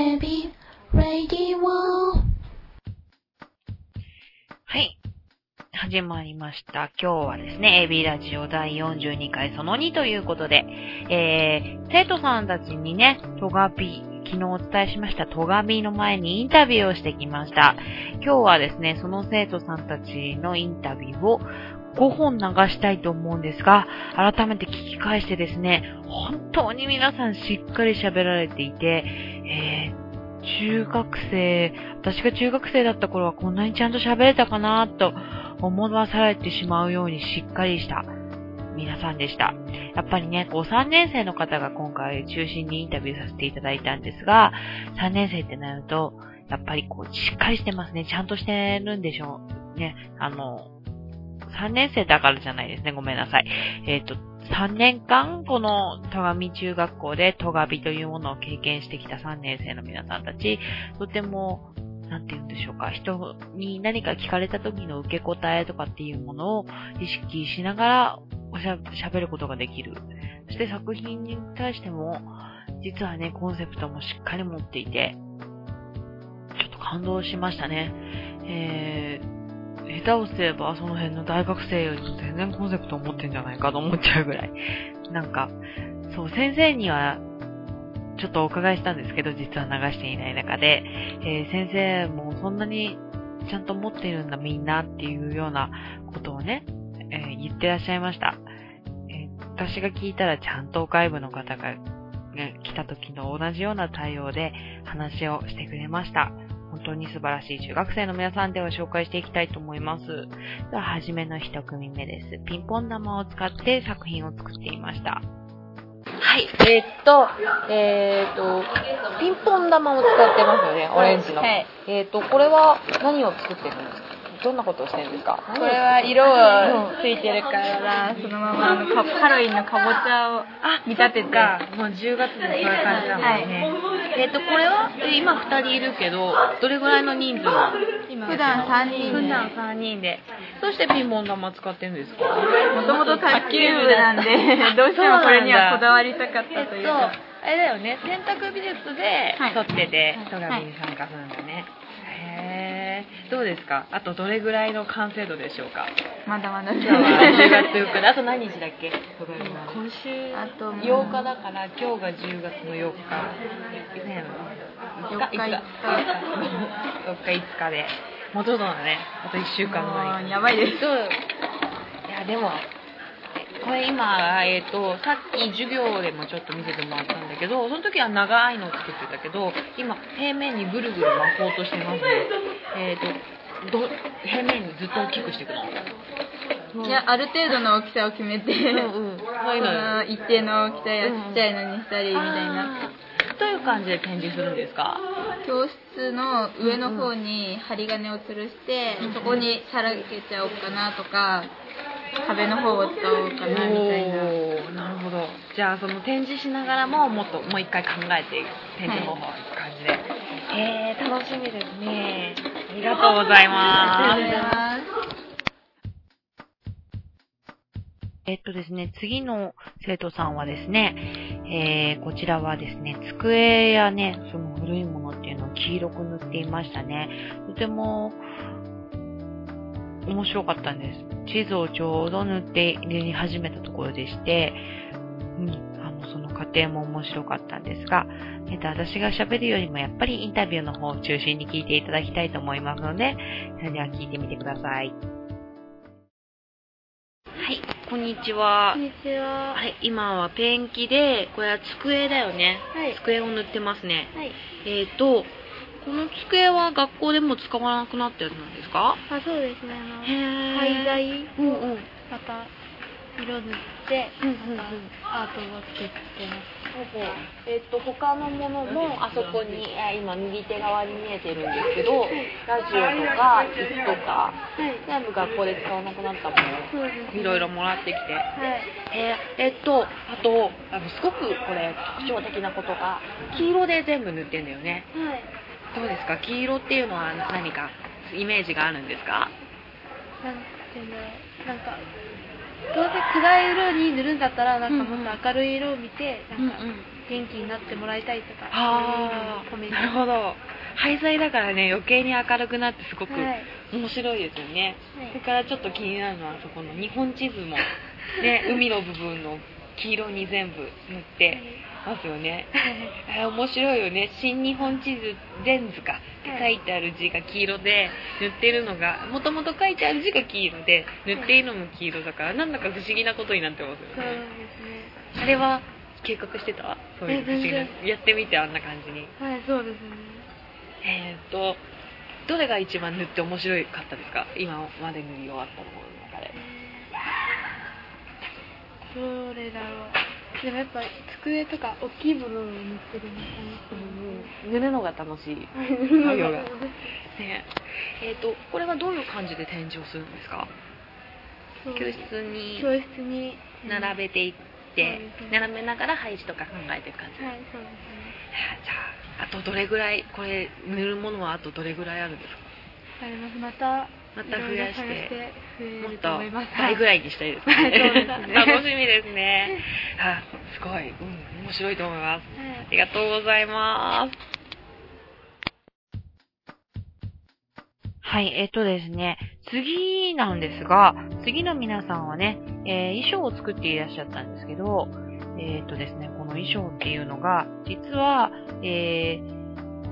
エビ、レディオはい。始まりました。今日はですね、AB ラジオ第42回その2ということで、えー、生徒さんたちにね、トガビ、昨日お伝えしましたトガビの前にインタビューをしてきました。今日はですね、その生徒さんたちのインタビューを5本流したいと思うんですが、改めて聞き返してですね、本当に皆さんしっかり喋られていて、えー中学生、私が中学生だった頃はこんなにちゃんと喋れたかなと思わされてしまうようにしっかりした皆さんでした。やっぱりね、こう3年生の方が今回中心にインタビューさせていただいたんですが、3年生ってなると、やっぱりこうしっかりしてますね。ちゃんとしてるんでしょう。ね、あの、3年生だからじゃないですね。ごめんなさい。えっ、と、3年間、この、戸上中学校で戸上というものを経験してきた3年生の皆さんたち、とても、なんて言うんでしょうか、人に何か聞かれた時の受け答えとかっていうものを意識しながらおしゃ喋ることができる。そして作品に対しても、実はね、コンセプトもしっかり持っていて、ちょっと感動しましたね。えー、下手をすればその辺の大学生よりも全然コンセプトを持ってんじゃないかと思っちゃうぐらい。なんか、そう、先生にはちょっとお伺いしたんですけど、実は流していない中で、えー先生もそんなにちゃんと持ってるんだみんなっていうようなことをね、えー言ってらっしゃいました。えー私が聞いたらちゃんと外部の方が、ね、来た時の同じような対応で話をしてくれました。本当に素晴らしい中学生の皆さんでは紹介していきたいと思います。では、はじめの一組目です。ピンポン玉を使って作品を作っていました。はい、えーっと、えーっと、ピンポン玉を使ってますよね、オレンジの。はいえーっと、これは何を作ってるんですか？どんなことをしてるんですか？これは色がついてるから、そのままあのかハロウィンのかぼちゃをあ、見立てて。か。もう10月でそういう感じだもんね。えーっと、これは、え今2人いるけど、どれぐらいの人数普段3人普段で。3人で。どうしてピンポン玉使ってるんですか？もともと卓球部なんで、どうしてもこれにはこだわりたかったというそうか。あれだよね選択美術ではい撮っててはい戸上に参加するんだね、へえどうですか？あとどれぐらいの完成度でしょうか？まだまだ。今日は10月4日。であと何日だっけ？今週、あともう8日だから今日が10月の4日。ね4日5日。4日5日。で。もうちょっとだね。あと1週間も前うやばいです。いやでもこれ今、えっとさっき授業でもちょっと見せてもらったんだけどその時は長いのを作ってたけど今平面にぐるぐる巻こうとしてますね。えっ、とど平面にずっと大きくしてください。いや、ある程度の大きさを決めて、うんう一定の大きさやちっちゃいのにしたりみたいな。どういう感じで展示するんですか教室の上の方に針金を吊るして、そこにさらけちゃおうかなとか？壁の方を使おうかなみたいな。なるほど。じゃあその展示しながらももっともう一回考えて展示方法をいく感じで、へえ楽しみですね。ありがとうございます。ありがとうございます。えっとですね、次の生徒さんはですね、えー、こちらはですね、机やね、その古いものっていうのを黄色く塗っていましたね。とても、面白かったんです。地図をちょうど塗って塗り始めたところでして、うん、あの、その過程も面白かったんですが、えっと、私が喋るよりもやっぱりインタビューの方を中心に聞いていただきたいと思いますので、それでは聞いてみてください。はい、こんにちはこん。にちははい、今はペンキで、これは机だよね。はい机を塗ってますね。はいえっ、と、この机は学校でも使わなくなったやつなんですか？あそうですね。あのへ廃材うんうん。また色塗ってうんうんうん。またアートを作ってます。えっ、と、他のものもあそこに、えー今右手側に見えてるんですけど、ラジオとか椅子とか、はい。全部学校で使わなくなったもの、いろいろもらってきて。はい。えー。えっと、あと、あのすごくこれ特徴的なことが、黄色で全部塗ってんだよね。はいどうですか？黄色っていうのは何かイメージがあるんですか？なんていうんだろうなんかどうせ暗い色に塗るんだったらなんかもっと明るい色を見てなんか元気になってもらいたいとかああ、そういうのを込めてなるほど。廃材だからね、余計に明るくなってすごくはい。面白いですよね。はい。それからちょっと気になるのは、そこの日本地図も、ね、海の部分の黄色に全部塗ってますよね。えー面白いよね。新日本地図全図かって書いてある字が黄色で、塗ってるのが、もともと書いてある字が黄色で、塗っているのも黄色だから、なんだか不思議なことになってますよそうね。ですねあれは計画してた？そういう不思議な。やってみてあんな感じに。はいそうですねえーっと、どれが一番塗って面白かったですか？今まで塗り終わったものの中で。どれだろうでもやっぱ机とか大きいものを塗ってるのか塗るのが楽しい。な作業が。ね。えーっと、これはどういう感じで展示をするんですか？教室に教室に。並べていって、そうですね並べながら配置とか考えていく感じ。はいそうですね。じゃあ、あとどれぐらい、これ塗るものはあとどれぐらいあるんですか？あります。またまた増やしてもっと倍ぐらいにしたいですね。はい 楽しみですね。あ、すごい、うん、面白いと思います。はいありがとうございます。はい、えっとですね、次なんですが、次の皆さんはね、えー衣装を作っていらっしゃったんですけど、えっとですね、この衣装っていうのが、実は、えー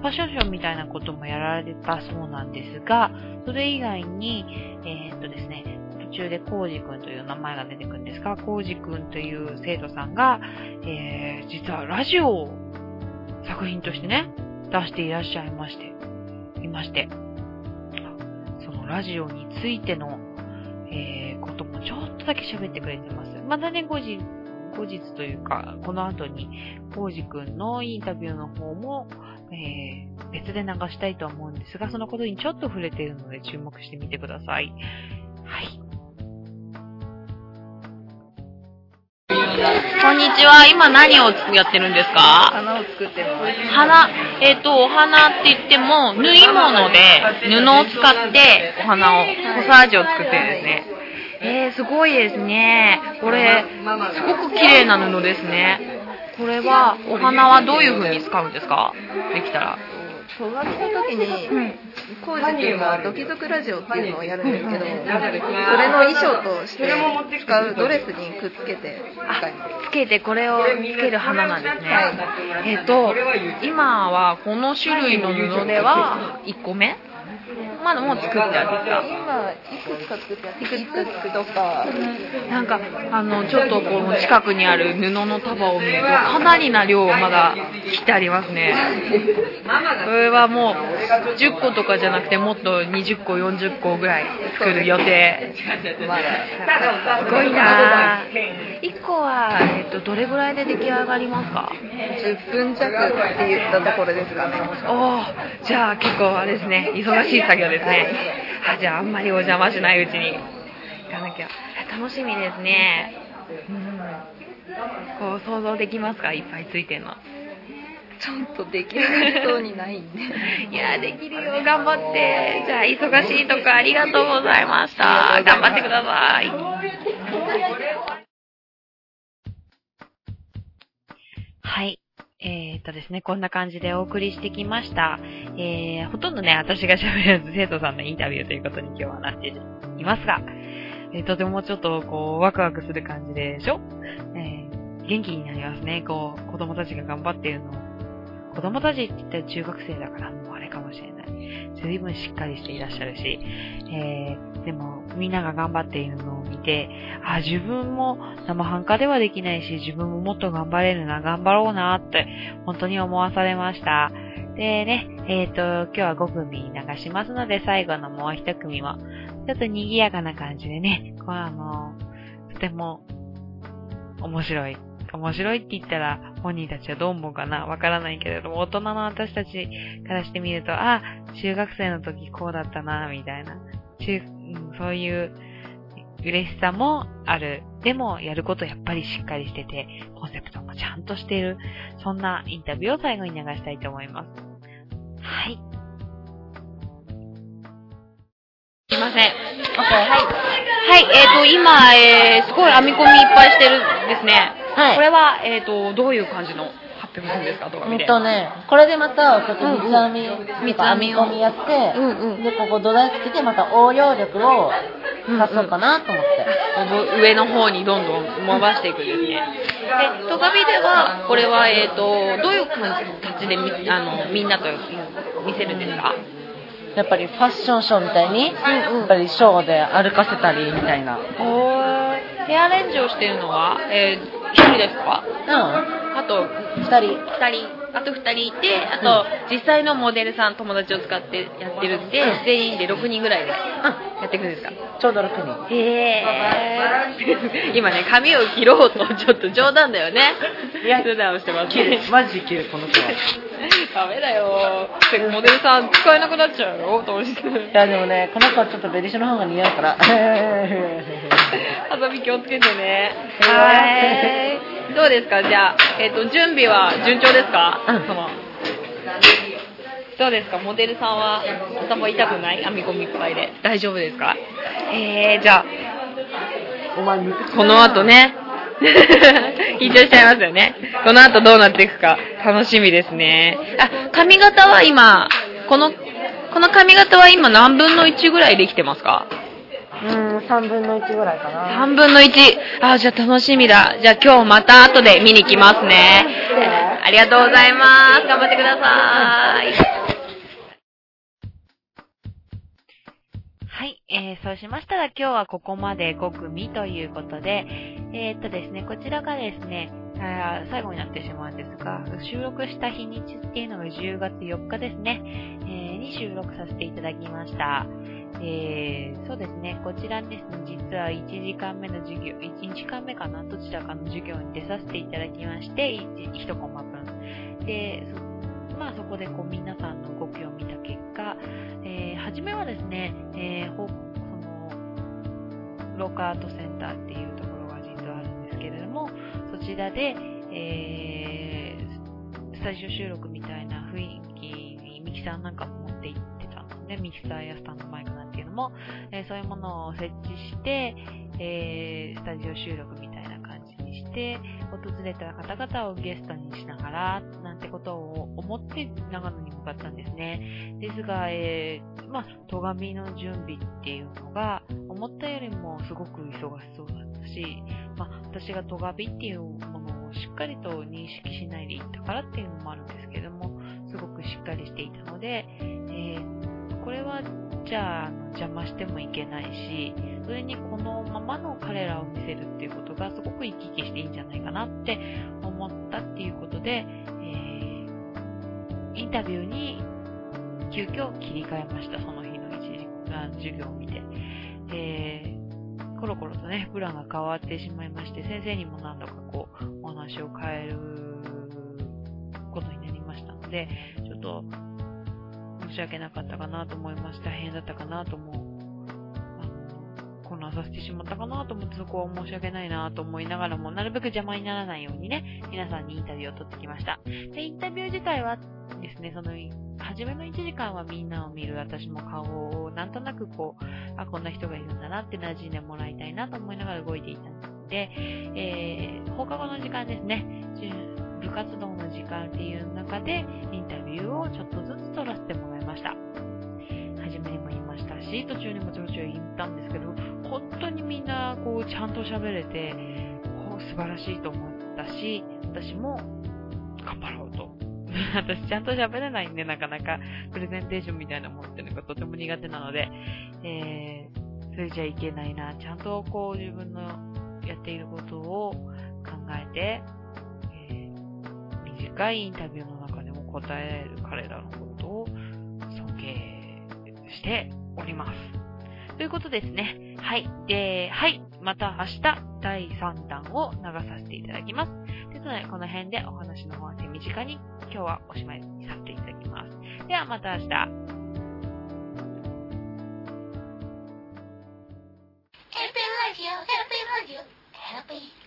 ファッションショーみたいなこともやられたそうなんですが、それ以外に、えーっとですね、途中でコウジくんという名前が出てくるんですが、コウジくんという生徒さんが、えー、実はラジオを作品としてね、出していらっしゃいまして、いまして、そのラジオについての、えー、こともちょっとだけ喋ってくれてます。またね、後日、後日というか、この後に、コウジくんのインタビューの方も、えー、別で流したいとは思うんですが、そのことにちょっと触れているので注目してみてください。はい。こんにちは。今何をやってるんですか？花を作ってます。花、えっ、と、お花って言っても、縫い物で布を使ってお花を、コサージュを作ってるんですね。えー、すごいですね。これ、すごく綺麗な布ですね。これは、お花はどういう風に使うんですか？できたら。小学校の時に、コウジ君がドキドクラジオっていうのをやるんですけど、それの衣装として使うドレスにくっつけて使います。つけてこれをつける花なんですね。はいえっ、と、今はこの種類の布では1個目？まだもう作ってある今、いくつか作ってます。いくつかとか、なんか、あの、ちょっとこの近くにある布の束を見ると、かなりな量まだ切ってありますね。これはもう、10個とかじゃなくて、もっと20個、40個ぐらい作る予定。まだ、すごいなぁ。1個は、えっと、どれぐらいで出来上がりますか？10分弱って言ったところですかね。おー、じゃあ結構あれですね、忙しい作業ですね。あ、じゃああんまりお邪魔しないうちに行かなきゃ。楽しみですね。うん。こう想像できますか？いっぱいついてるの。ちょっと出来上がりそうにないんで。いやー、できるよ。頑張って。じゃあ、忙しいとこありがとうございました。頑張ってください。はい。えー、っとですね、こんな感じでお送りしてきました。えー、ほとんどね、私が喋らず生徒さんのインタビューということに今日はなっていますが、えーとてもちょっとこう、ワクワクする感じでしょ？えー、元気になりますね。こう、子供たちが頑張っているのを。子供たちって言ったら中学生だからもうあれかもしれない。随分しっかりしていらっしゃるし、えー、でもみんなが頑張っているのを見て、あ、自分も生半可ではできないし、自分ももっと頑張れるな、頑張ろうなって、本当に思わされました。でね、えっ、と、今日は5組流しますので、最後のもう1組も、ちょっと賑やかな感じでね、こうあの、とても面白い。面白いって言ったら本人たちはどう思うかなわからないけれども、大人の私たちからしてみると、あ、中学生の時こうだったな、みたいな。中そういう嬉しさもある。でも、やることやっぱりしっかりしてて、コンセプトもちゃんとしている。そんなインタビューを最後に流したいと思います。はい。すいません。はい。はい、えっ、と、今、えー、すごい編み込みいっぱいしてるんですね。はいこれは、えっ、と、どういう感じの？発ってくるんですか、とかほ見て。んとね、これでまた、ちょっと三つ編み、三つ編みをやって、うんうんで、ここ土台つけて、また応用力を足そうかなと思って。上の方にどんどん回していくんですね。で、トカビでは、これは、えっ、と、どういう感じでみあのみんなと見せるんですか？やっぱりファッションショーみたいに、やっぱりショーで歩かせたりみたいな。ヘアアレンジをしてるのは、えー、一人ですかうん。あと、二人。二人、あと二人いて、あと、実際のモデルさん、友達を使ってやってるんで、全員で6人ぐらいでやっていくんですかちょうど6人。へえ。今ね、髪を切ろうと、ちょっと冗談だよね。いや普段をしてます。マジ切る、この子は。ダメだよ。モデルさん使えなくなっちゃうよ、当日。いや、でもね、この子はちょっとベリショの方が似合うから。遊び気をつけてね。はい。どうですか？じゃあ、えっ、と、準備は順調ですか？うん。その、どうですか？モデルさんは頭痛くない？編み込みいっぱいで。大丈夫ですか？えー、じゃあ、お前、この後ね、緊張しちゃいますよね。この後どうなっていくか。楽しみですね。あ、髪型は今、この、この髪型は今何分の1ぐらいできてますか？うん、3分の1ぐらいかな。3分の1。あ、じゃあ楽しみだ。じゃあ今日また後で見に来ますね。ありがとうございます。頑張ってください。はい、えー、そうしましたら今日はここまで5組ということで、えー、っとですね、こちらがですね、あー最後になってしまうんですが、収録した日にちっていうのが10月4日ですね、えーに収録させていただきました。えー、そうですね、こちらですね、実は1時間目の授業、1時間目かな、どちらかの授業に出させていただきまして、1, 1コマ分。で、まあそこでこう皆さんの動きを見た結果、えー、初めはですね、えー、その、ローカートセンターっていうところが実はあるんですけれども、そちらで、えー、スタジオ収録みたいな雰囲気にミキサーなんかも持って行ってたので、ミキサーやスタンドマイクも、えーそういうものを設置して、えー、スタジオ収録みたいな感じにして、訪れた方々をゲストにしながら、なんてことを思って長野に向かったんですね。ですが、えー、まあ、戸上の準備っていうのが、思ったよりもすごく忙しそうだったし、まあ、私が戸上っていうものをしっかりと認識しないでいったからっていうのもあるんですけども、すごくしっかりしていたので、えー、これは、じゃ、邪魔してもいけないし、それにこのままの彼らを見せるっていうことがすごく生き生きしていいんじゃないかなって思ったっていうことで、えー、インタビューに急遽切り替えました、その日の一時間授業を見て。えー、コロコロとね、プランが変わってしまいまして、先生にも何度かこう、お話を変えることになりましたので、ちょっと、し訳なかったかなと思いまし。大変だったかなと思う。あの、混乱させてしまったかなと思って、そこは申し訳ないなと思いながらも、なるべく邪魔にならないようにね、皆さんにインタビューを取ってきました。で、インタビュー自体はですね、その、初めの1時間はみんなを見る、私も顔をなんとなくこう、あ、こんな人がいるんだなって馴染んでもらいたいなと思いながら動いていたので、えー、放課後の時間ですね、部活動の時間っていう中で、インタビューをちょっとずつ取らせてましたし、途中にもちょいちょい言ったんですけど、本当にみんなこうちゃんと喋れて、こう素晴らしいと思ったし、私も頑張ろうと。私ちゃんと喋れないんで、なかなかプレゼンテーションみたいなものっていうのがとても苦手なので、えー、それじゃいけないな。ちゃんとこう自分のやっていることを考えて、えー、短いインタビューの中でも答える彼らのことを尊敬しております。ということですね。はい。で、はい。また明日、第3弾を流させていただきます。ですので、この辺でお話の方は手短に、今日はおしまいにさせていただきます。では、また明日。Happy life, yo. Happy life, yo. Happy.